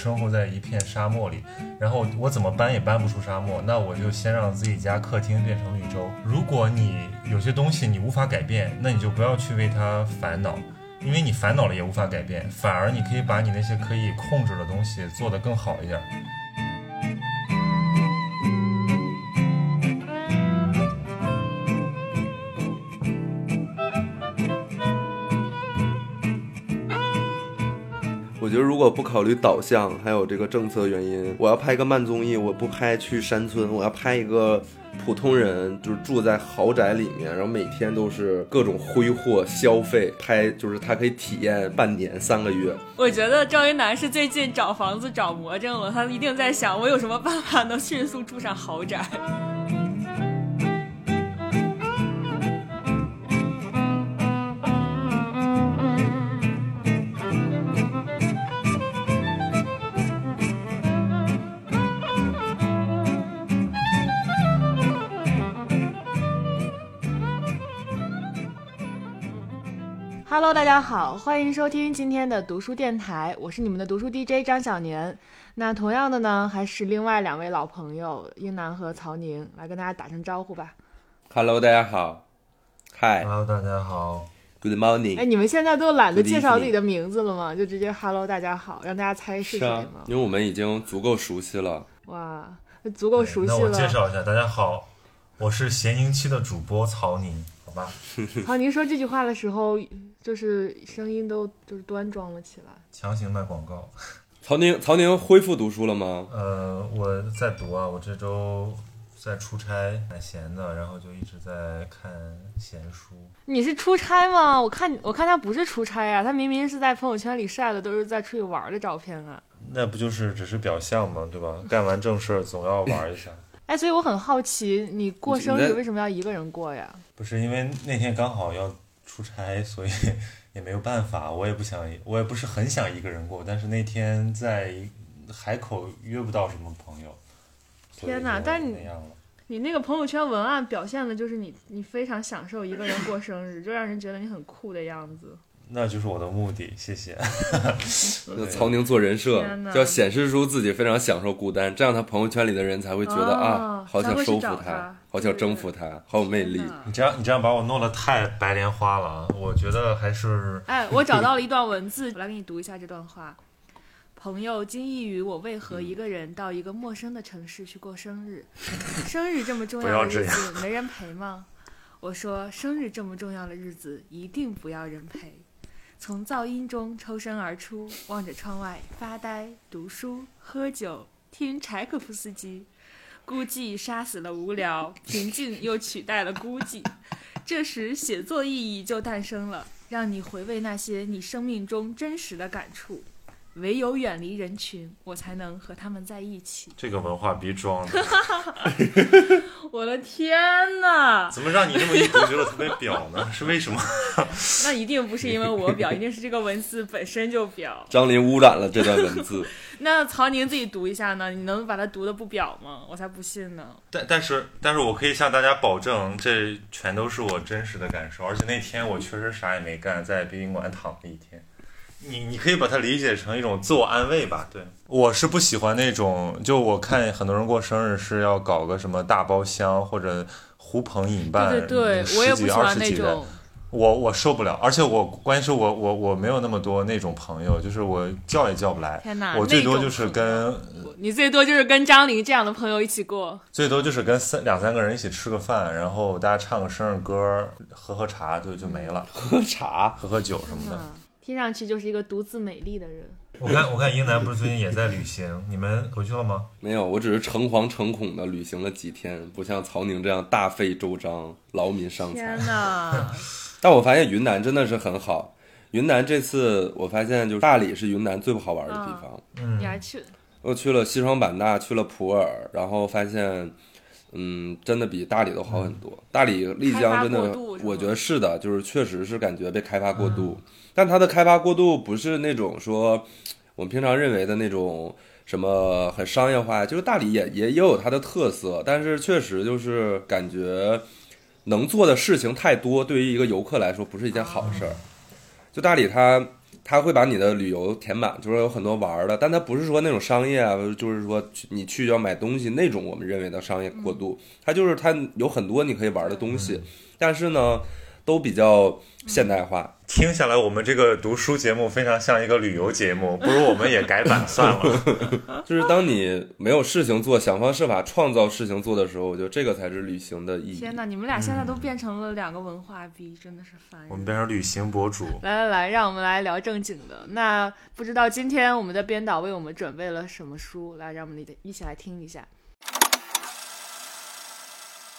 生活在一片沙漠里，然后我怎么搬也搬不出沙漠，那我就先让自己家客厅变成绿洲。如果你有些东西你无法改变，那你就不要去为它烦恼，因为你烦恼了也无法改变，反而你可以把你那些可以控制的东西做得更好一点。果不考虑导向，还有这个政策原因，我要拍一个慢综艺，我不拍去山村，我要拍一个普通人，就是住在豪宅里面，然后每天都是各种挥霍消费，拍就是他可以体验半年、三个月。我觉得赵云南是最近找房子找魔怔了，他一定在想我有什么办法能迅速住上豪宅。Hello，大家好，欢迎收听今天的读书电台，我是你们的读书 DJ 张小年。那同样的呢，还是另外两位老朋友英男和曹宁，来跟大家打声招呼吧。Hello，大家好，Hi，Good Hello，大家好。morning。哎，你们现在都懒得介绍自己的名字了吗？就直接 Hello，大家好，让大家猜是谁是啊吗，？因为我们已经足够熟悉了。哇，足够熟悉那我介。绍一下，大家好，我是咸宁期的主播曹宁，好吧？好，您说这句话的时候，就是声音都就是端庄了起来。强行卖广告。曹宁，曹宁恢复读书了吗？呃，我在读啊，我这周在出差，蛮闲的，然后就一直在看闲书。你是出差吗？我看我看他不是出差啊，他明明是在朋友圈里晒的都是在出去玩的照片啊。那不就是只是表象吗？对吧？干完正事儿总要玩一下。哎，所以我很好奇，你过生日为什么要一个人过呀？不是因为那天刚好要出差，所以也没有办法。我也不想，我也不是很想一个人过，但是那天在海口约不到什么朋友。天哪但是你。你那个朋友圈文案表现的就是你，你非常享受一个人过生日，就让人觉得你很酷的样子。那就是我的目的，谢谢。那曹宁做人设要显示出自己非常享受孤单，这样他朋友圈里的人才会觉得、哦啊，好想收服找他好想征服他，好有魅力你这样，你这样把我弄得太白莲花了啊！我觉得还是 哎，我找到了一段文字，我来给你读一下这段话。朋友惊异于我为何一个人到一个陌生的城市去过生日，生日这么重要的日子没人陪吗？我说生日这么重要的日子一定不要人陪。从噪音中抽身而出，望着窗外发呆、读书、喝酒、听柴可夫斯基。孤寂杀死了无聊，平静又取代了孤寂。这时，写作意义就诞生了，让你回味那些你生命中真实的感触。唯有远离人群，我才能和他们在一起。这个文化逼装的，我的天哪！怎么让你这么一读觉得特别表呢？是为什么？那一定不是因为我表，一定是这个文字本身就表。张琳污染了这段文字，那曹宁自己读一下呢？你能把它读的不表吗？我才不信呢。但但是但是我可以向大家保证，这全都是我真实的感受，而且那天我确实啥也没干，在殡仪馆躺了一天。你你可以把它理解成一种自我安慰吧。对，我是不喜欢那种，就我看很多人过生日是要搞个什么大包厢或者呼朋引伴，对对对，我也不十几喜欢那二十几人。种。我我受不了，而且我关键是我我我没有那么多那种朋友，就是我叫也叫不来。天哪！我最多就是跟你最多就是跟张琳这样的朋友一起过。最多就是跟三两三个人一起吃个饭，然后大家唱个生日歌，喝喝茶就就没了，喝茶。喝喝酒什么的。嗯，听上去就是一个独自美丽的人。我看我看英男不是最近也在旅行，你们回去了吗？没有，我只是诚惶诚恐的旅行了几天，不像曹宁这样大费周章、劳民伤财天。哪！但我发现云南真的是很好。云南这次我发现，就是大理是云南最不好玩的地方。嗯你，还去？我去了西双版纳，去了普洱，然后发现，嗯，真的比大理都好很多。大理、丽江真的我觉得是的，就是确实是感觉被开发过度，但它的开发过度不是那种说我们平常认为的那种什么很商业化，就是大理也也也有它的特色，但是确实就是感觉能做的事情太多，对于一个游客来说不是一件好事儿。就大理它他会把你的旅游填满，就是有很多玩的，但他不是说那种商业啊，就是说你去要买东西那种我们认为的商业过渡，它就是他有很多你可以玩的东西，但是呢，都比较现代化。听下来，我们这个读书节目非常像一个旅游节目，不如我们也改版算了。就是当你没有事情做，想方设法创造事情做的时候，我觉得这个才是旅行的意义。天哪，你们俩现在都变成了两个文化逼，真的是烦人。我们变成旅行博主。来来来，让我们来聊正经的。那不知道今天我们的编导为我们准备了什么书？来，让我们一起来听一下。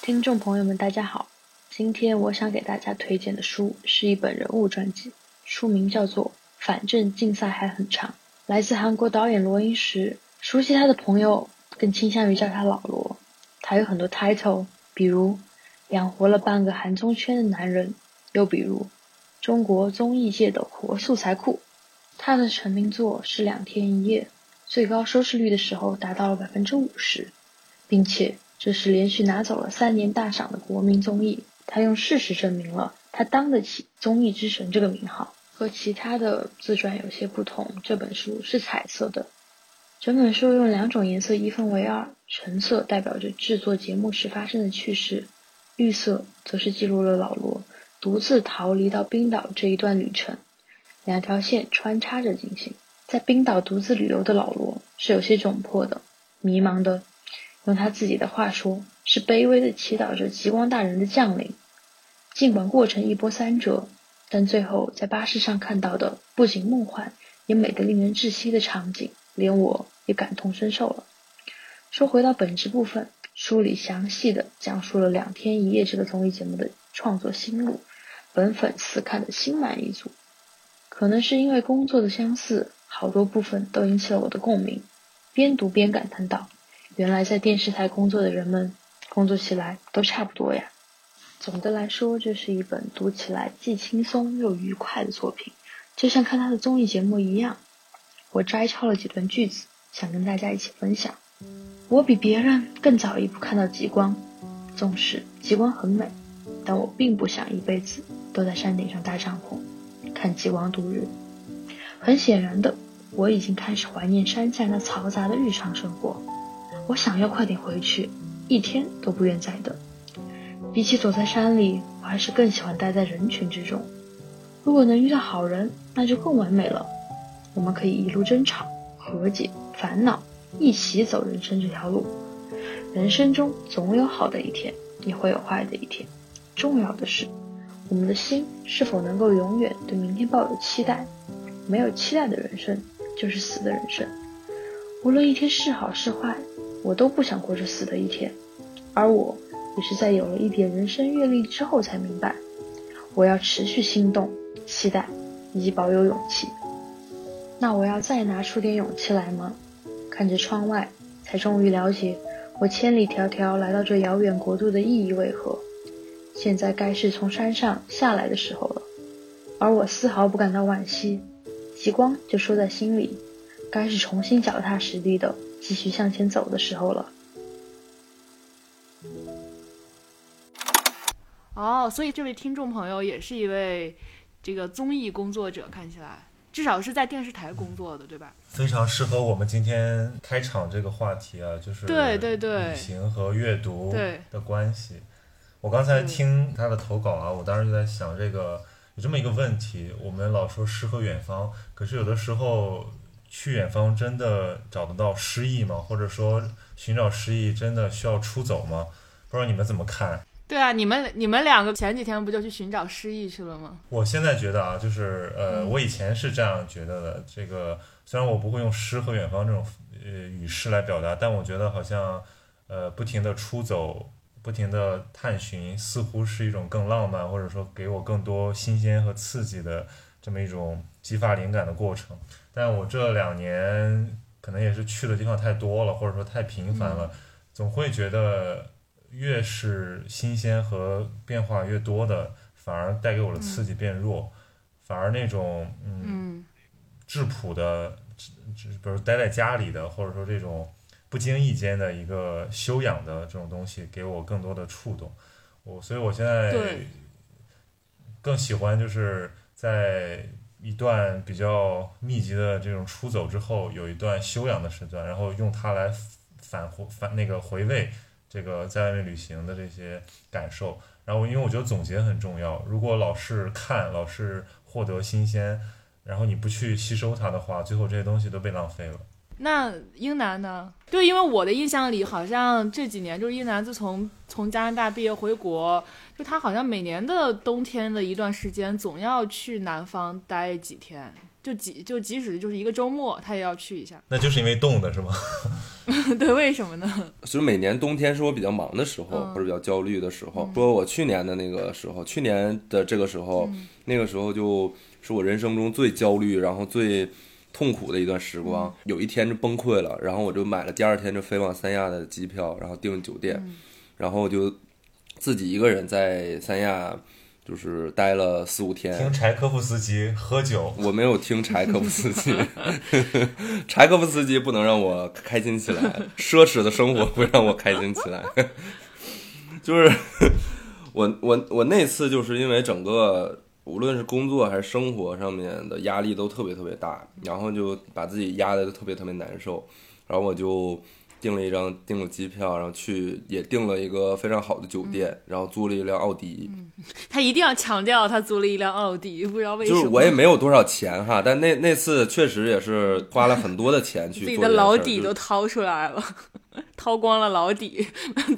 听众朋友们，大家好。今天我想给大家推荐的书是一本人物传记，书名叫做《反正竞赛还很长》，来自韩国导演罗英石。熟悉他的朋友更倾向于叫他老罗。他有很多 title，比如养活了半个韩综圈的男人，又比如中国综艺界的活素材库。他的成名作是《两天一夜》，最高收视率的时候达到了百分之五十，并且这是连续拿走了三年大赏的国民综艺。他用事实证明了他当得起综艺之神这个名号。和其他的自传有些不同，这本书是彩色的。整本书用两种颜色一分为二，橙色代表着制作节目时发生的趣事，绿色则是记录了老罗独自逃离到冰岛这一段旅程。两条线穿插着进行。在冰岛独自旅游的老罗是有些窘迫的、迷茫的。用他自己的话说，是卑微的祈祷着极光大人的降临。尽管过程一波三折，但最后在巴士上看到的不仅梦幻，也美得令人窒息的场景，连我也感同身受了。说回到本质部分，书里详细的讲述了《两天一夜》这个综艺节目的创作心路，本粉丝看得心满意足。可能是因为工作的相似，好多部分都引起了我的共鸣。边读边感叹道：“原来在电视台工作的人们，工作起来都差不多呀。”总的来说，这是一本读起来既轻松又愉快的作品，就像看他的综艺节目一样。我摘抄了几段句子，想跟大家一起分享。我比别人更早一步看到极光，纵使极光很美，但我并不想一辈子都在山顶上搭帐篷看极光度日。很显然的，我已经开始怀念山下那嘈杂的日常生活。我想要快点回去，一天都不愿再等。比起躲在山里，我还是更喜欢待在人群之中。如果能遇到好人，那就更完美了。我们可以一路争吵、和解、烦恼，一起走人生这条路。人生中总有好的一天，也会有坏的一天。重要的是，我们的心是否能够永远对明天抱有期待。没有期待的人生，就是死的人生。无论一天是好是坏，我都不想过着死的一天。而我。也是在有了一点人生阅历之后才明白，我要持续心动、期待以及保有勇气。那我要再拿出点勇气来吗？看着窗外，才终于了解我千里迢迢来到这遥远国度的意义为何。现在该是从山上下来的时候了，而我丝毫不感到惋惜。极光就说在心里，该是重新脚踏实地的继续向前走的时候了。哦，所以这位听众朋友也是一位这个综艺工作者，看起来至少是在电视台工作的，对吧？非常适合我们今天开场这个话题啊，就是对对对，旅行和阅读的关系。我刚才听他的投稿啊，我当时就在想，这个有这么一个问题：我们老说诗和远方，可是有的时候去远方真的找得到诗意吗？或者说寻找诗意真的需要出走吗？不知道你们怎么看？对啊，你们你们两个前几天不就去寻找诗意去了吗？我现在觉得啊，就是呃，我以前是这样觉得的。这个虽然我不会用诗和远方这种呃语诗来表达，但我觉得好像呃不停的出走，不停的探寻，似乎是一种更浪漫，或者说给我更多新鲜和刺激的这么一种激发灵感的过程。但我这两年可能也是去的地方太多了，或者说太频繁了，总会觉得。越是新鲜和变化越多的，反而带给我的刺激变弱，反而那种嗯质朴的，比如待在家里的，或者说这种不经意间的一个修养的这种东西，给我更多的触动。我所以，我现在更喜欢就是在一段比较密集的这种出走之后，有一段休养的时段，然后用它来返回返那个回味这个在外面旅行的这些感受。然后因为我觉得总结很重要，如果老是看，老是获得新鲜，然后你不去吸收它的话，最后这些东西都被浪费了。那英男呢？对，因为我的印象里，好像这几年就是英男自从从加拿大毕业回国，就他好像每年的冬天的一段时间，总要去南方待几天，就即就即使就是一个周末，他也要去一下。那就是因为冻的是吗？对，为什么呢？就是每年冬天是我比较忙的时候，嗯或者比较焦虑的时候。说我去年的那个时候，去年的这个时候，嗯那个时候就是我人生中最焦虑，然后最痛苦的一段时光。嗯有一天就崩溃了，然后我就买了第二天就飞往三亚的机票，然后订酒店，嗯然后就自己一个人在三亚就是待了四五天。听柴可夫斯基喝酒，我没有听柴可夫斯基，柴可夫斯基不能让我开心起来，奢侈的生活会让我开心起来。就是 我我我那次就是因为整个无论是工作还是生活上面的压力都特别特别大，然后就把自己压的特别特别难受，然后我就订了一张订了机票，然后去也订了一个非常好的酒店，然后租了一辆奥迪。他一定要强调他租了一辆奥迪，不知道为什么。就是我也没有多少钱哈，但那那次确实也是花了很多的钱 去自己的老底都掏出来了，掏光了老底，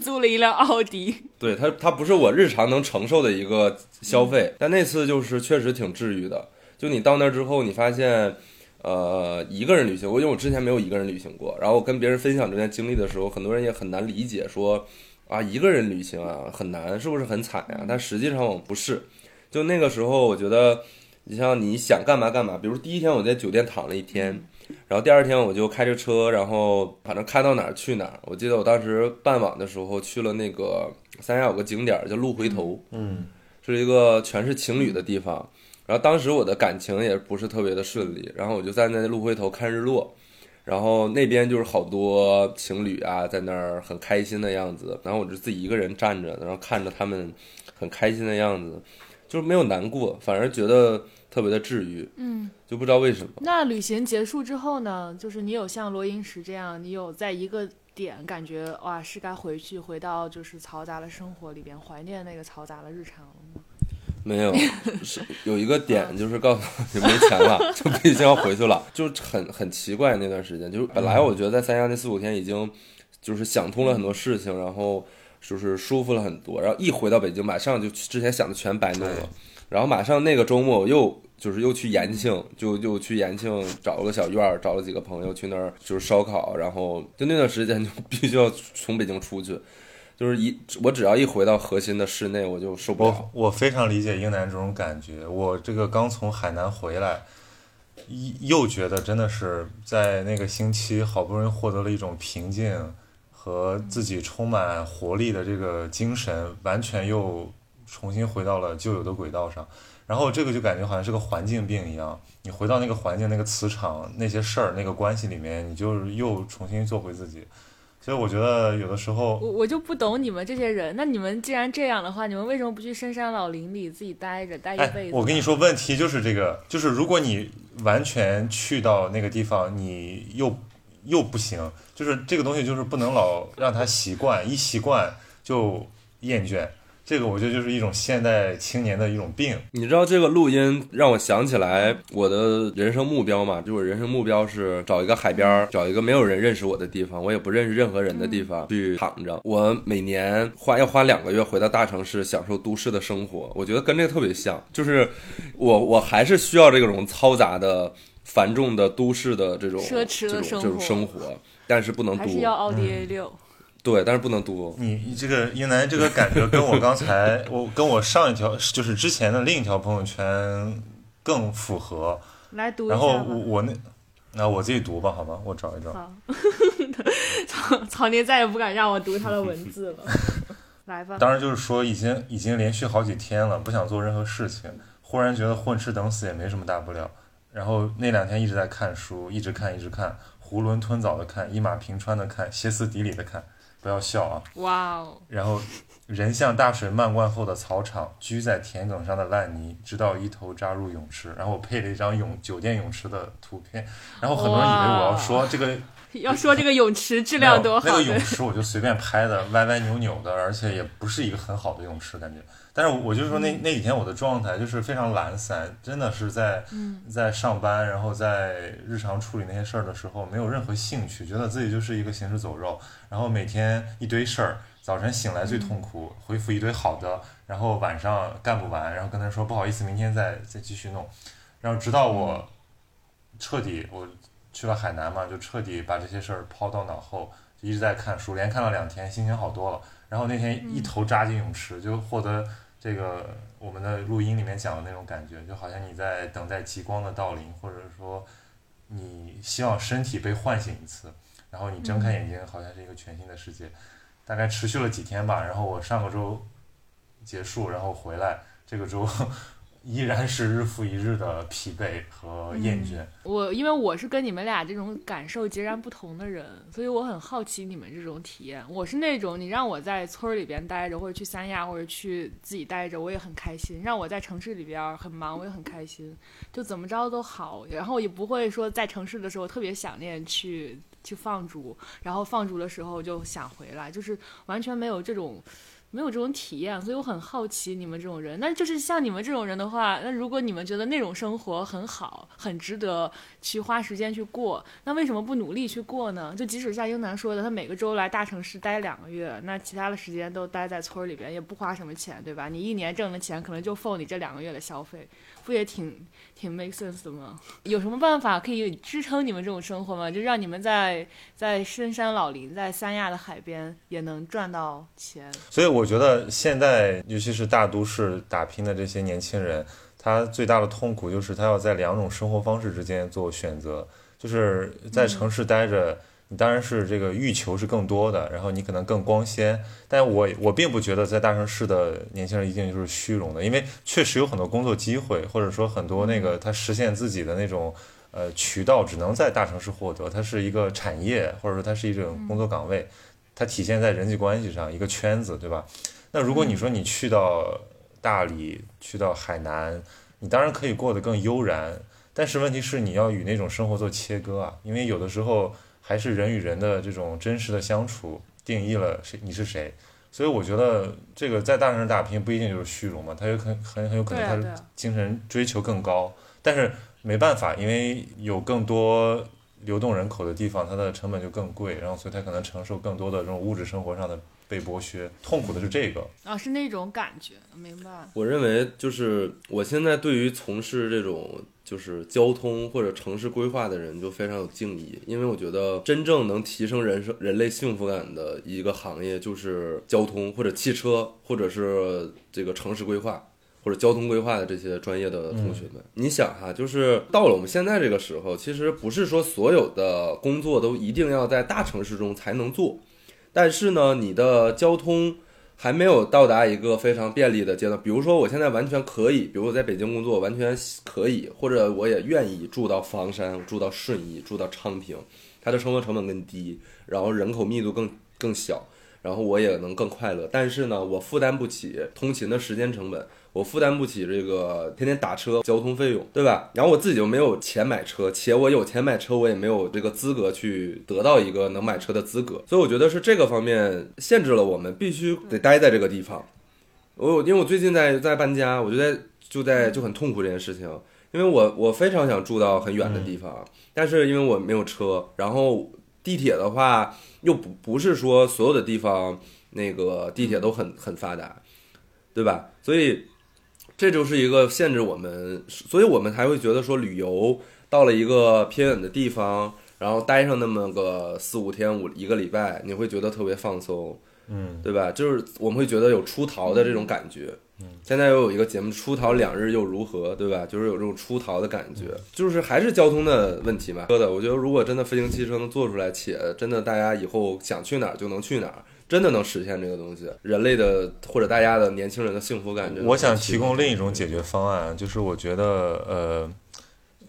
租了一辆奥迪。对他，他不是我日常能承受的一个消费，但那次就是确实挺治愈的。就你到那儿之后，你发现，呃，一个人旅行，我因为我之前没有一个人旅行过，然后我跟别人分享这段经历的时候，很多人也很难理解说，啊，一个人旅行啊很难，是不是很惨呀、但实际上我不是，就那个时候，我觉得，你像你想干嘛干嘛，比如第一天我在酒店躺了一天。然后第二天我就开着车，然后反正开到哪儿去哪儿。我记得我当时傍晚的时候去了那个三亚有个景点儿叫鹿回头，嗯，是一个全是情侣的地方。然后当时我的感情也不是特别的顺利，然后我就在那路回头看日落，然后那边就是好多情侣啊在那儿很开心的样子，然后我就自己一个人站着，然后看着他们很开心的样子，就是没有难过，反而觉得特别的治愈，嗯，就不知道为什么。那旅行结束之后呢？就是你有像罗英石这样，你有在一个点感觉哇是该回去，回到就是嘈杂的生活里边，怀念那个嘈杂的日常了吗？没有，是有一个点就是告诉我 你没钱了，就必须要回去了，就很很奇怪那段时间。就是本来我觉得在三亚那四五天已经就是想通了很多事情，然后就是舒服了很多，然后一回到北京，马上就之前想的全白弄了，然后马上那个周末我又就是又去延庆，就又去延庆找了个小院儿，找了几个朋友去那儿就是烧烤，然后就那段时间就必须要从北京出去。就是一我只要一回到核心的室内，我就受不了我。我非常理解英男这种感觉。我这个刚从海南回来，一又觉得真的是在那个星期好不容易获得了一种平静和自己充满活力的这个精神，完全又重新回到了旧有的轨道上。然后这个就感觉好像是个环境病一样，你回到那个环境、那个磁场、那些事儿、那个关系里面，你就又重新做回自己。所以我觉得有的时候我我就不懂你们这些人。那你们既然这样的话，你们为什么不去深山老林里自己待着待一辈哎子？，我跟你，说，问题就是这个，就是如果你完全去到那个地方，你又又不行，就是这个东西就是不能老让他习惯，一习惯就厌倦。这个我觉得就是一种现代青年的一种病。你知道这个录音让我想起来我的人生目标嘛？就我人生目标是找一个海边儿，找一个没有人认识我的地方，我也不认识任何人的地方去躺着。我每年花要花两个月回到大城市，享受都市的生活。我觉得跟这个特别像，就是我我还是需要这种嘈杂的、繁重的都市的这种奢侈的生这种这种生活，但是不能还是要多，奥迪 A 六。对，但是不能读。你你这个英男这个感觉跟我刚才我跟我上一条就是之前的另一条朋友圈更符合。来读一然后。我我那那我自己读吧，好吧，我找一找。好，曹曹宁再也不敢让我读他的文字了。来吧，当时就是说已经已经连续好几天了，不想做任何事情，忽然觉得混吃等死也没什么大不了。然后那两天一直在看书，一直看一直看，囫囵吞枣的看，一马平川的看，歇斯底里的看，不要笑啊。哇哦，然后，人像大水漫灌后的草场，居在田埂上的烂泥，直到一头扎入泳池。然后我配了一张泳酒店泳池的图片，然后很多人以为我要说这个 要说这个泳池质量多好，那个泳池我就随便拍的，歪歪扭扭的，而且也不是一个很好的泳池感觉。但是我就说那那几天我的状态就是非常懒散，真的是在在上班，然后在日常处理那些事儿的时候，没有任何兴趣，觉得自己就是一个行尸走肉，然后每天一堆事儿，早晨醒来最痛苦，回复一堆好的，然后晚上干不完，然后跟他说不好意思，明天再再继续弄，然后直到我彻底我去了海南嘛，就彻底把这些事儿抛到脑后，就一直在看书，连看了两天，心情好多了。然后那天一头扎进泳池，就获得。这个我们的录音里面讲的那种感觉，就好像你在等待极光的到临，或者说你希望身体被唤醒一次，然后你睁开眼睛，好像是一个全新的世界。大概持续了几天吧，然后我上个周结束，然后回来，这个周。依然是日复一日的疲惫和厌倦。我因为我是跟你们俩这种感受截然不同的人，所以我很好奇你们这种体验。我是那种你让我在村里边待着，或者去三亚，或者去自己待着，我也很开心；让我在城市里边很忙，我也很开心。就怎么着都好，然后也不会说在城市的时候特别想念去去放逐，然后放逐的时候就想回来，就是完全没有这种。没有这种体验，所以我很好奇你们这种人。那就是像你们这种人的话，那如果你们觉得那种生活很好，很值得去花时间去过，那为什么不努力去过呢？就即使像英男说的，他每个周来大城市待两个月，那其他的时间都待在村里边，也不花什么钱，对吧？你一年挣的钱可能就够你这两个月的消费。不也挺挺 make sense 的吗？有什么办法可以支撑你们这种生活吗？就让你们在在深山老林，在三亚的海边也能赚到钱。所以我觉得现在，尤其是大都市打拼的这些年轻人，他最大的痛苦就是他要在两种生活方式之间做选择，就是在城市待着。当然是这个欲求是更多的，然后你可能更光鲜，但我我并不觉得在大城市的年轻人一定就是虚荣的，因为确实有很多工作机会，或者说很多那个他实现自己的那种呃渠道只能在大城市获得，它是一个产业，或者说它是一种工作岗位，它体现在人际关系上一个圈子，对吧？那如果你说你去到大理，去到海南，你当然可以过得更悠然，但是问题是你要与那种生活做切割啊，因为有的时候。还是人与人的这种真实的相处定义了谁你是谁，所以我觉得这个在大城市打拼不一定就是虚荣嘛，他有很很很有可能他是精神追求更高，但是没办法，因为有更多流动人口的地方，它的成本就更贵，然后所以他可能承受更多的这种物质生活上的被剥削，痛苦的是这个啊，是那种感觉，明白？我认为就是我现在对于从事这种。就是交通或者城市规划的人就非常有敬意，因为我觉得真正能提升人生人类幸福感的一个行业就是交通或者汽车或者是这个城市规划或者交通规划的这些专业的同学们。你想哈，就是到了我们现在这个时候，其实不是说所有的工作都一定要在大城市中才能做，但是呢，你的交通。还没有到达一个非常便利的阶段，比如说我现在完全可以，比如我在北京工作完全可以，或者我也愿意住到房山，住到顺义，住到昌平，它的生活成本更低，然后人口密度更更小，然后我也能更快乐。但是呢，我负担不起通勤的时间成本。我负担不起这个天天打车交通费用，对吧？然后我自己就没有钱买车，且我有钱买车，我也没有这个资格去得到一个能买车的资格。所以我觉得是这个方面限制了我们必须得待在这个地方。我因为我最近在在搬家，我就在就在就很痛苦这件事情，因为我我非常想住到很远的地方，但是因为我没有车，然后地铁的话又不不是说所有的地方那个地铁都很很发达，对吧？所以。这就是一个限制我们，所以我们才会觉得说旅游到了一个偏远的地方，然后待上那么个四五天五一个礼拜，你会觉得特别放松，嗯，对吧？就是我们会觉得有出逃的这种感觉。嗯，现在又有一个节目《出逃两日又如何》，对吧？就是有这种出逃的感觉，就是还是交通的问题嘛。说的，我觉得如果真的飞行汽车能做出来，且真的大家以后想去哪儿就能去哪儿。真的能实现这个东西，人类的或者大家的年轻人的幸福感。我想提供另一种解决方案，就是我觉得，呃，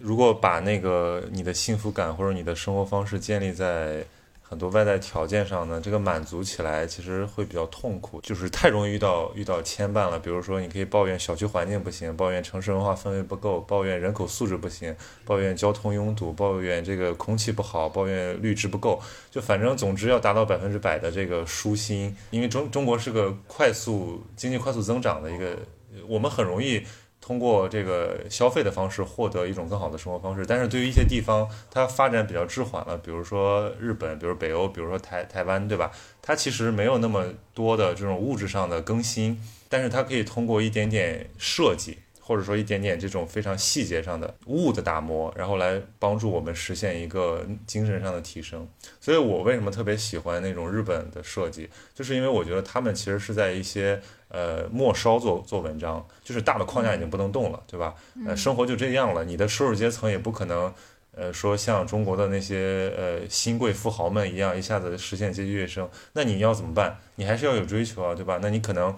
如果把那个你的幸福感或者你的生活方式建立在很多外在条件上呢，这个满足起来其实会比较痛苦，就是太容易遇到遇到牵绊了。比如说，你可以抱怨小区环境不行，抱怨城市文化氛围不够，抱怨人口素质不行，抱怨交通拥堵，抱怨这个空气不好，抱怨绿植不够。就反正总之要达到百分之百的这个舒心，因为中中国是个快速经济快速增长的一个，我们很容易。通过这个消费的方式获得一种更好的生活方式，但是对于一些地方，它发展比较滞缓了，比如说日本，比如北欧，比如说台台湾，对吧？它其实没有那么多的这种物质上的更新，但是它可以通过一点点设计，或者说一点点这种非常细节上的物的打磨，然后来帮助我们实现一个精神上的提升。所以我为什么特别喜欢那种日本的设计，就是因为我觉得他们其实是在一些。呃，末梢做做文章，就是大的框架已经不能动了，对吧？呃，生活就这样了，你的收入阶层也不可能，呃，说像中国的那些呃新贵富豪们一样，一下子实现阶级跃升。那你要怎么办？你还是要有追求啊，对吧？那你可能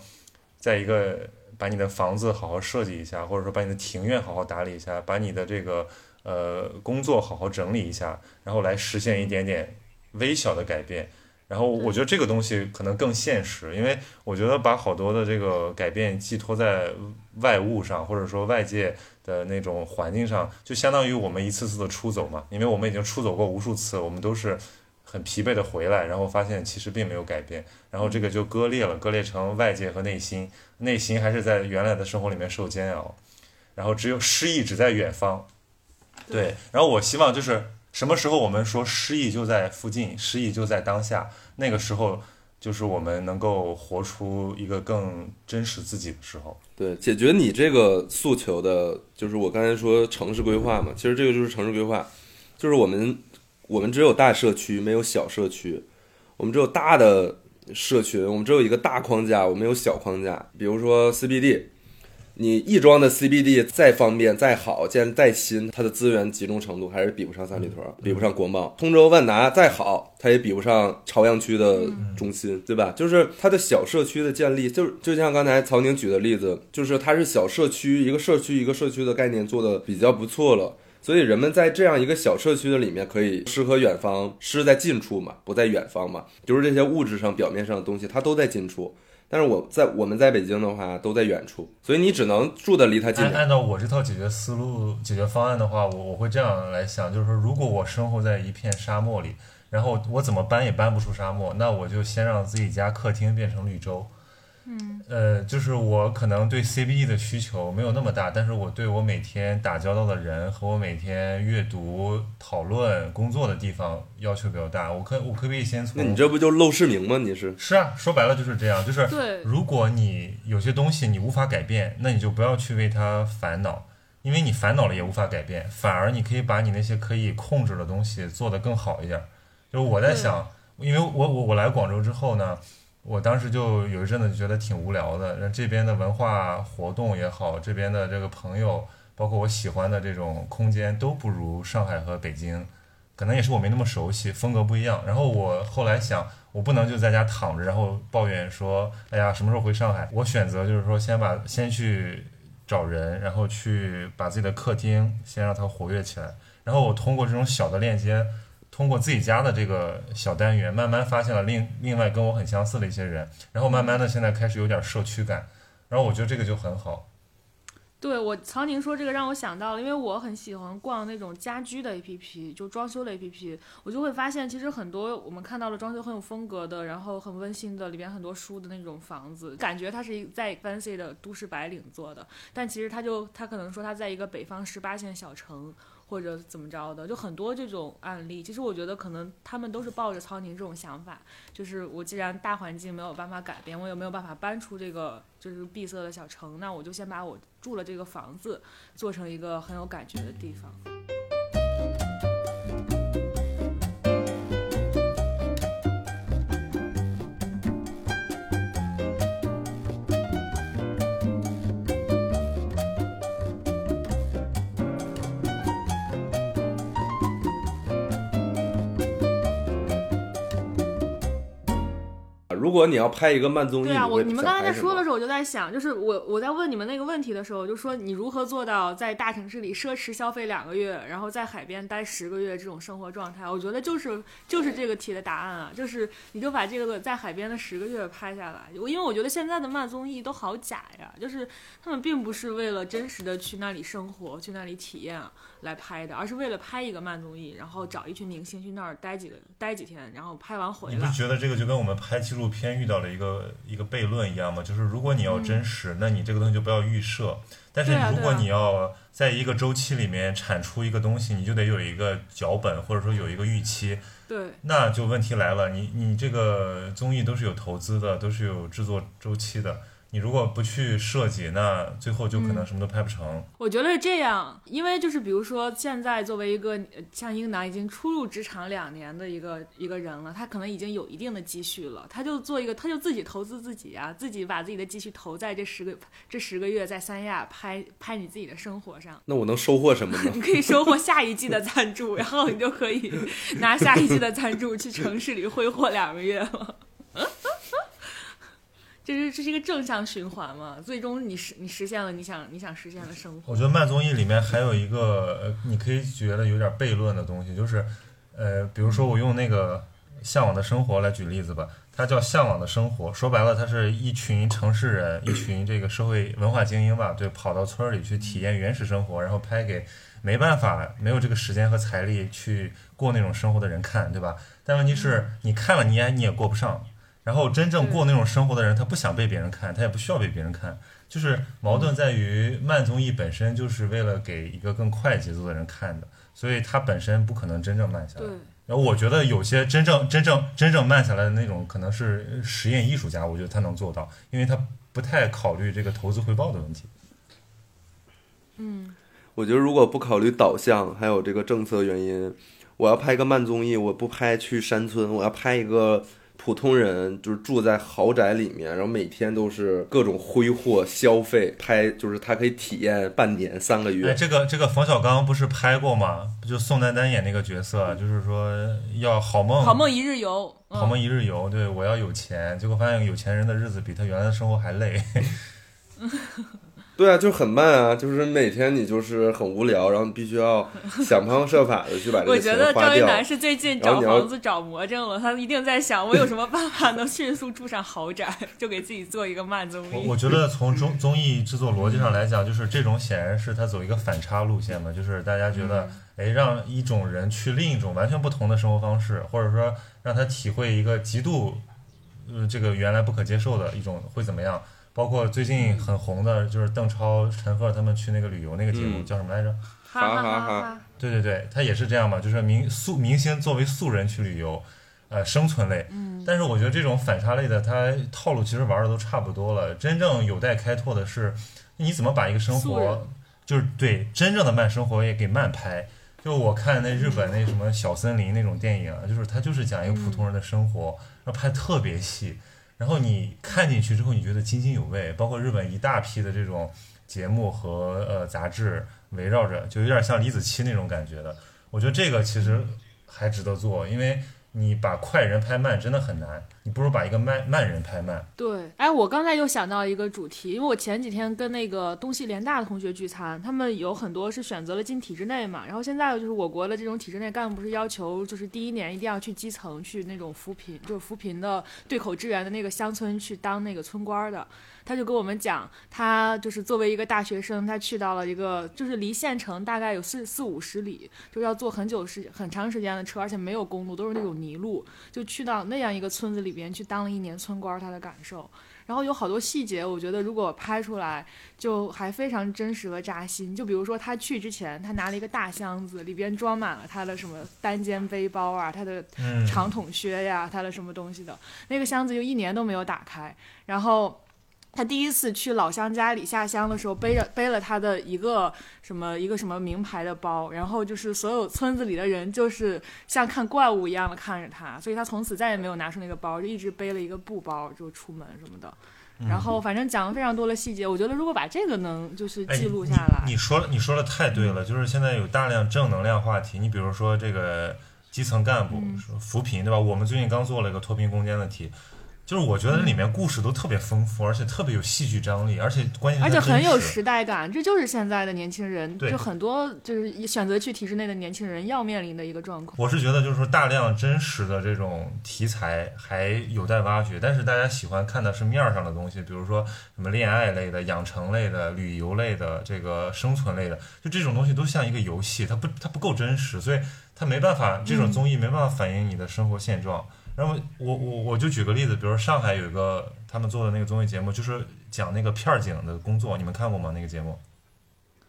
在一个把你的房子好好设计一下，或者说把你的庭院好好打理一下，把你的这个呃工作好好整理一下，然后来实现一点点微小的改变。然后我觉得这个东西可能更现实，因为我觉得把好多的这个改变寄托在外物上，或者说外界的那种环境上，就相当于我们一次次的出走嘛。因为我们已经出走过无数次，我们都是很疲惫的回来，然后发现其实并没有改变，然后这个就割裂了，割裂成外界和内心，内心还是在原来的生活里面受煎熬，然后只有诗意只在远方。对，然后我希望就是。什么时候我们说诗意就在附近，诗意就在当下？那个时候就是我们能够活出一个更真实自己的时候。对，解决你这个诉求的，就是我刚才说城市规划嘛。其实这个就是城市规划，就是我们我们只有大社区，没有小社区；我们只有大的社群，我们只有一个大框架，我们有小框架。比如说 CBD。你亦庄的 CBD 再方便再好，建再新，它的资源集中程度还是比不上三里屯，比不上国贸。通州万达再好，它也比不上朝阳区的中心，对吧？就是它的小社区的建立，就就像刚才曹宁举的例子，就是它是小社区，一个社区一个社区的概念做的比较不错了，所以人们在这样一个小社区的里面，可以诗和远方，诗在近处嘛，不在远方嘛，就是这些物质上表面上的东西，它都在近处。但是我在我们在北京的话都在远处，所以你只能住的离它近。按按照我这套解决思路、解决方案的话，我我会这样来想，就是说，如果我生活在一片沙漠里，然后我怎么搬也搬不出沙漠，那我就先让自己家客厅变成绿洲。嗯，呃，就是我可能对 C B E 的需求没有那么大，但是我对我每天打交道的人和我每天阅读、讨论、工作的地方要求比较大。我可我可不可以先从？那你这不就陋室铭吗？你是是啊，说白了就是这样。就是如果你有些东西你无法改变，那你就不要去为它烦恼，因为你烦恼了也无法改变，反而你可以把你那些可以控制的东西做得更好一点。就是我在想，因为我我我来广州之后呢。我当时就有一阵子觉得挺无聊的，那这边的文化活动也好，这边的这个朋友，包括我喜欢的这种空间都不如上海和北京，可能也是我没那么熟悉，风格不一样。然后我后来想，我不能就在家躺着，然后抱怨说，哎呀，什么时候回上海？我选择就是说，先把先去找人，然后去把自己的客厅先让它活跃起来，然后我通过这种小的链接。通过自己家的这个小单元，慢慢发现了另另外跟我很相似的一些人，然后慢慢的现在开始有点社区感，然后我觉得这个就很好。对我，曹宁说这个让我想到了，因为我很喜欢逛那种家居的 APP，就装修的 APP，我就会发现其实很多我们看到了装修很有风格的，然后很温馨的，里边很多书的那种房子，感觉它是一在 fancy 的都市白领做的，但其实它就它可能说它在一个北方十八线小城。或者怎么着的，就很多这种案例。其实我觉得可能他们都是抱着苍宁这种想法，就是我既然大环境没有办法改变，我也没有办法搬出这个就是闭塞的小城，那我就先把我住了这个房子做成一个很有感觉的地方。如如果你要拍一个慢综艺，对啊，我你们刚才在说的时时候，我就在想，就是我我在问你们那个问题的时候，我就说你如何做到在大城市里奢侈消费两个月，然后在海边待十个月这种生活状态？我觉得就是就是这个题的答案啊，就是你就把这个在海边的十个月拍下来。我因为我觉得现在的慢综艺都好假呀，就是他们并不是为了真实的去那里生活、去那里体验来拍的，而是为了拍一个慢综艺，然后找一群明星去那儿待几个待几天，然后拍完回来你不。觉得这个就跟我们拍纪录片遇到了一个一个悖论一样吗？就是如果你要真实，那你这个东西就不要预设。但是如果你要在一个周期里面产出一个东西，你就得有一个脚本，或者说有一个预期。对，那就问题来了，你你这个综艺都是有投资的，都是有制作周期的。你如果不去设计，那最后就可能什么都拍不成。我觉得是这样，因为就是比如说，现在作为一个呃像英男已经初入职场两年的一个一个人了，他可能已经有一定的积蓄了，他就做一个，他就自己投资自己啊，自己把自己的积蓄投在这十个这十个月在三亚拍拍你自己的生活上。那我能收获什么呢？你可以收获下一季的赞助，然后你就可以 拿下一季的赞助去城市里挥霍两个月了。这是这是一个正向循环嘛？最终你实你实现了你想你想实现的生活。我觉得慢综艺里面还有一个，呃，你可以觉得有点悖论的东西，就是，呃，比如说我用那个《向往的生活》来举例子吧，它叫《向往的生活》，说白了，它是一群城市人，一群这个社会文化精英吧，对，跑到村儿里去体验原始生活，然后拍给没办法、没有这个时间和财力去过那种生活的人看，对吧？但问题是，你看了你也你也过不上。然后真正过那种生活的人，他不想被别人看，他也不需要被别人看。就是矛盾在于慢综艺本身就是为了给一个更快节奏的人看的，所以它本身不可能真正慢下来对。。然后我觉得有些真正真正真正慢下来的那种，可能是实验艺术家，我觉得他能做到，因为他不太考虑这个投资回报的问题。嗯，我觉得如果不考虑导向，还有这个政策原因，我要拍一个慢综艺，我不拍去山村，我要拍一个普通人，就是住在豪宅里面，然后每天都是各种挥霍消费，拍就是他可以体验半年三个哎，月。这个这个冯小刚不是拍过吗？不就宋丹丹演那个角色，就是说要好梦，好梦一日游。嗯、好梦一日游，对我要有钱，结果发现有钱人的日子比他原来的生活还累。对啊，就很慢啊，就是每天你就是很无聊，然后你必须要 想方设法的去把这个我觉得钱花掉。赵一楠是最近找房子找魔怔了，他一定在想我有什么办法能迅速住上豪宅，就给自己做一个慢综艺。我我觉得从综综艺制作逻辑上来讲，就是这种显然是他走一个反差路线嘛，就是大家觉得，哎，让一种人去另一种完全不同的生活方式，或者说让他体会一个极度，呃，这个原来不可接受的一种会怎么样？包括最近很红的，就是邓超、陈赫他们去那个旅游那个节目、嗯叫什么来着？哈哈哈哈哈哈！对对对，他也是这样嘛，就是明素明星作为素人去旅游，呃，生存类。嗯，但是我觉得这种反差类的，它套路其实玩的都差不多了。真正有待开拓的是，你怎么把一个生活，就是对真正的慢生活也给慢拍。就我看那日本那什么小森林那种电影啊，就是他就是讲一个普通人的生活，然后拍特别细，然后你看进去之后，你觉得津津有味。包括日本一大批的这种节目和呃杂志围绕着，就有点像李子柒那种感觉的。我觉得这个其实还值得做，因为你把快人拍慢真的很难，你不如把一个慢慢人拍慢。对，哎，我刚才又想到一个主题，因为我前几天跟那个东西联大的同学聚餐，他们有很多是选择了进体制内嘛，然后现在就是我国的这种体制内干部不是要求，就是第一年一定要去基层去那种扶贫，就是扶贫的对口支援的那个乡村去当那个村官的。他就跟我们讲，他就是作为一个大学生，他去到了一个就是离县城大概有四四五十里，就要坐很久时很长时间的车，而且没有公路，都是那种泥路，就去到那样一个村子里边去当了一年村官儿，他的感受。然后有好多细节，我觉得如果拍出来，就还非常真实和扎心。就比如说他去之前，他拿了一个大箱子，里边装满了他的什么单肩背包啊，他的嗯，长筒靴呀，他的什么东西的，那个箱子就一年都没有打开。然后他第一次去老乡家里下乡的时候，背着背了他的一个什么一个什么名牌的包，然后就是所有村子里的人就是像看怪物一样的看着他，所以他从此再也没有拿出那个包，就一直背了一个布包就出门什么的。然后反正讲了非常多的细节，我觉得如果把这个能就是哎记录下来，你你说你说的太对了，就是现在有大量正能量话题，你比如说这个基层干部嗯扶贫，对吧？我们最近刚做了一个脱贫攻坚的题，就是我觉得里面故事都特别丰富，而且特别有戏剧张力，而且关键而且很有时代感，这就是现在的年轻人，就很多就是选择去体制内的年轻人要面临的一个状况。我是觉得，就是说大量真实的这种题材还有待挖掘，但是大家喜欢看的是面儿上的东西，比如说什么恋爱类的、养成类的、旅游类的、这个生存类的，就这种东西都像一个游戏，它不它不够真实，所以它没办法，这种综艺没办法反映你的生活现状。然后我我我就举个例子，比如说上海有一个他们做的那个综艺节目，就是讲那个片儿警的工作，你们看过吗？那个节目？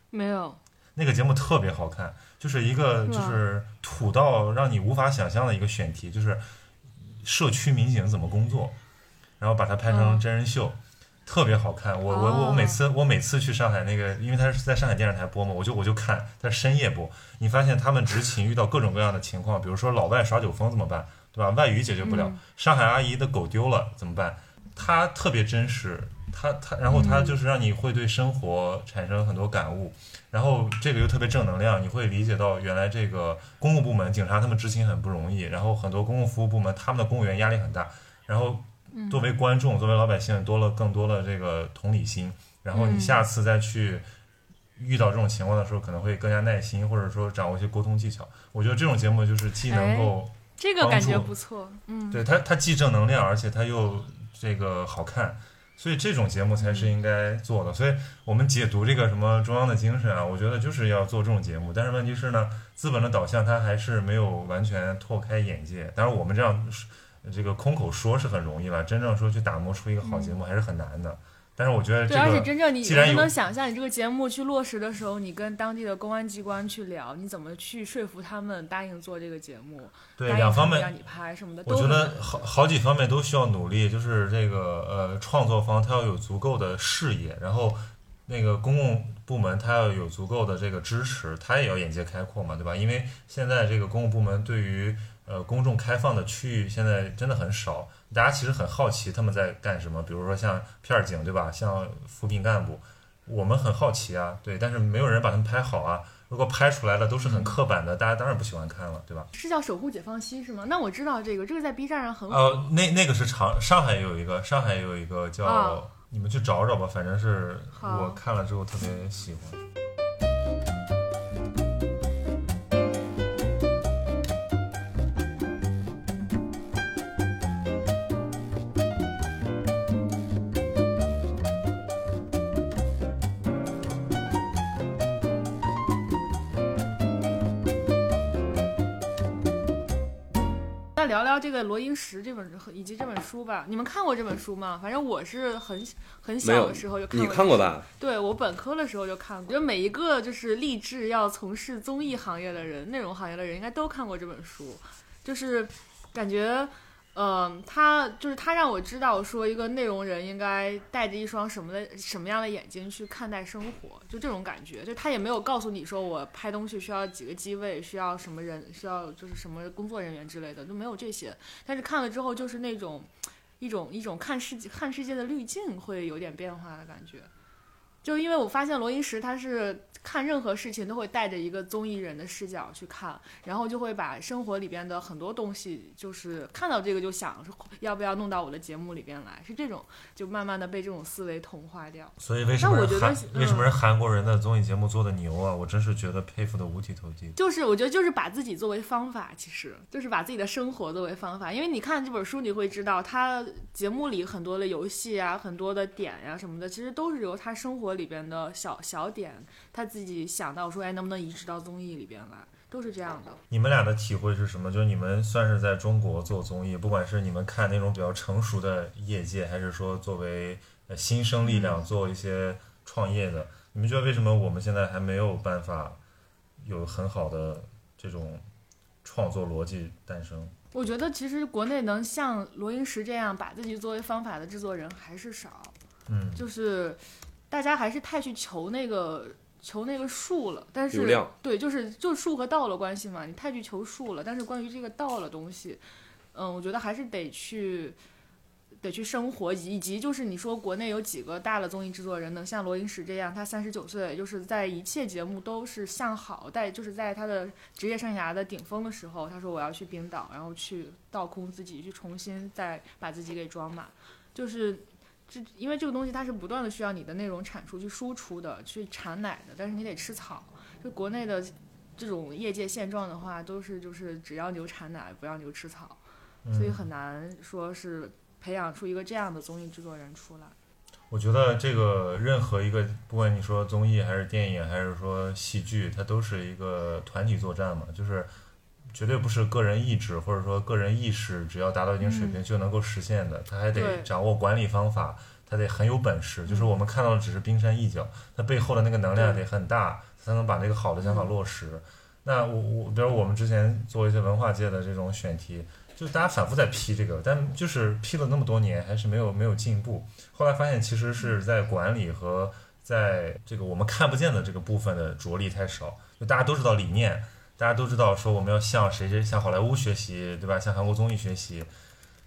没有，那个节目特别好看，就是一个就是土到让你无法想象的一个选题，就是社区民警怎么工作，然后把它拍成嗯真人秀，特别好看。我我我每次我每次去上海那个，因为它是在上海电视台播嘛，我就我就看它深夜播。你发现他们执勤遇到各种各样的情况，比如说老外耍酒疯怎么办，对吧？外语解决不了，嗯上海阿姨的狗丢了怎么办？它特别真实，它它然后它嗯就是让你会对生活产生很多感悟。然后这个又特别正能量，你会理解到原来这个公共部门警察他们执勤很不容易，然后很多公共服务部门他们的公务员压力很大，然后作为观众、作为老百姓多了更多的这个同理心，然后你嗯下次再去遇到这种情况的时候，可能会更加耐心，或者说掌握一些沟通技巧。我觉得这种节目就是既能够这个感觉不错。嗯，对它它既正能量，而且它又这个好看。所以这种节目才是应该做的，所以我们解读这个什么中央的精神啊，我觉得就是要做这种节目。但是问题是呢，资本的导向它还是没有完全拓开眼界。当然我们这样这个空口说是很容易了，真正说去打磨出一个好节目还是很难的。但是我觉得这对，而且真正你既然有能不能想象，你这个节目去落实的时候，你跟当地的公安机关去聊，你怎么去说服他们答应做这个节目，对两方面让你拍什么的，我觉得好好几方面都需要努力，就是这个呃，创作方他要有足够的视野，然后那个公共部门他要有足够的这个支持，他也要眼界开阔嘛，对吧？因为现在这个公共部门对于呃公众开放的区域现在真的很少，大家其实很好奇他们在干什么，比如说像片儿警，对吧？像扶贫干部，我们很好奇啊，对，但是没有人把他们拍好啊。如果拍出来了都是很刻板的，大家当然不喜欢看了，对吧？是叫守护解放西是吗？那我知道这个，这个在 B 站上很火。呃，那那个是长上海也有一个，上海也有一个叫、啊你们去找找吧，反正是我看了之后特别喜欢。那聊聊这个罗英石这本以及这本书吧。你们看过这本书吗？反正我是很很小的时候就看你过。看过吧？对我本科的时候就看过，就每一个就是立志要从事综艺行业的人、内容行业的人，应该都看过这本书。就是感觉，嗯、他就是他让我知道说，一个内容人应该带着一双什么的什么样的眼睛去看待生活，就这种感觉。就他也没有告诉你说我拍东西需要几个机位，需要什么人，需要就是什么工作人员之类的，就没有这些。但是看了之后，就是那种。一种一种看世界看世界的滤镜会有点变化的感觉，就因为我发现罗英石他是看任何事情都会带着一个综艺人的视角去看，然后就会把生活里边的很多东西，就是看到这个就想要不要弄到我的节目里边来，是这种就慢慢的被这种思维同化掉。所以为什么为什么人韩国人的综艺节目做的牛啊？我真是觉得佩服的五体投地。就是我觉得就是把自己作为方法，其实就是把自己的生活作为方法。因为你看这本书，你会知道他节目里很多的游戏啊，很多的点呀、什么的，其实都是由他生活里边的小小点，他自己想到说，哎，能不能移植到综艺里边来，都是这样的。你们俩的体会是什么？就是你们算是在中国做综艺，不管是你们看那种比较成熟的业界，还是说作为呃新生力量做一些创业的，你们觉得为什么我们现在还没有办法有很好的这种创作逻辑诞生？我觉得其实国内能像罗英石这样把自己作为方法的制作人还是少，嗯，就是大家还是太去求那个求那个数了，但是对，就是就是数和道的关系嘛，你太去求数了。但是关于这个道的东西，嗯，我觉得还是得去得去生活，以及就是你说国内有几个大的综艺制作人能像罗英石这样，他三十九岁，就是在一切节目都是向好，在就是在他的职业生涯的顶峰的时候，他说我要去冰岛，然后去倒空自己，去重新再把自己给装满，就是这因为这个东西它是不断的需要你的内容产出去输出的，去产奶的，但是你得吃草，就国内的这种业界现状的话，都是就是只要牛产奶，不要牛吃草。所以很难说是培养出一个这样的综艺制作人出来。我觉得这个任何一个，不管你说综艺还是电影还是说戏剧，它都是一个团体作战嘛，就是绝对不是个人意志或者说个人意识，只要达到一定水平就能够实现的。他还得掌握管理方法，他得很有本事。就是我们看到的只是冰山一角，他背后的那个能量得很大，才能把那个好的想法落实。那我我，比如我们之前做一些文化界的这种选题。就大家反复在批这个，但就是批了那么多年，还是没有没有进步。后来发现，其实是在管理和在这个我们看不见的这个部分的着力太少。就大家都知道理念，大家都知道说我们要向谁谁向好莱坞学习，对吧？向韩国综艺学习。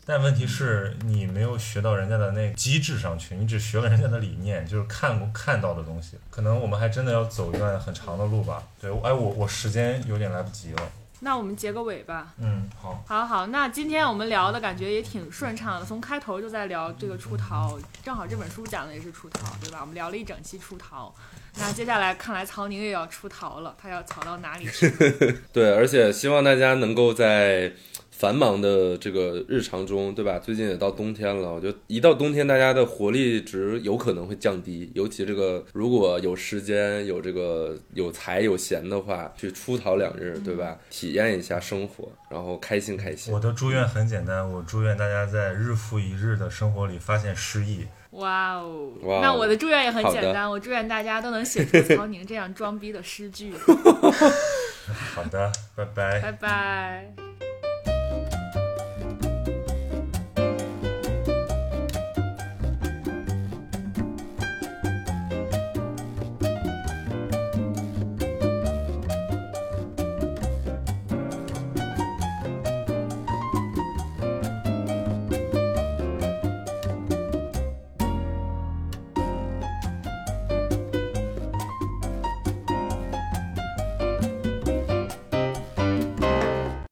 但问题是你没有学到人家的那个机制上去，你只学了人家的理念，就是看看到的东西。可能我们还真的要走一段很长的路吧。对，哎，我我时间有点来不及了。那我们结个尾吧。嗯，好，好，好。那今天我们聊的感觉也挺顺畅的，从开头就在聊这个出逃，正好这本书讲的也是出逃，对吧？我们聊了一整期出逃。那接下来看来曹宁也要出逃了，他要逃到哪里去？对，而且希望大家能够在。繁忙的这个日常中，对吧？最近也到冬天了，我觉得一到冬天，大家的活力值有可能会降低。尤其这个如果有时间、有这个有财有闲的话，去出逃两日，对吧？体验一下生活，然后开心开心。我的祝愿很简单，我祝愿大家在日复一日的生活里发现诗意。哇哦！那我的祝愿也很简单，我祝愿大家都能写出曹宁这样装逼的诗句。好的，拜拜。拜拜。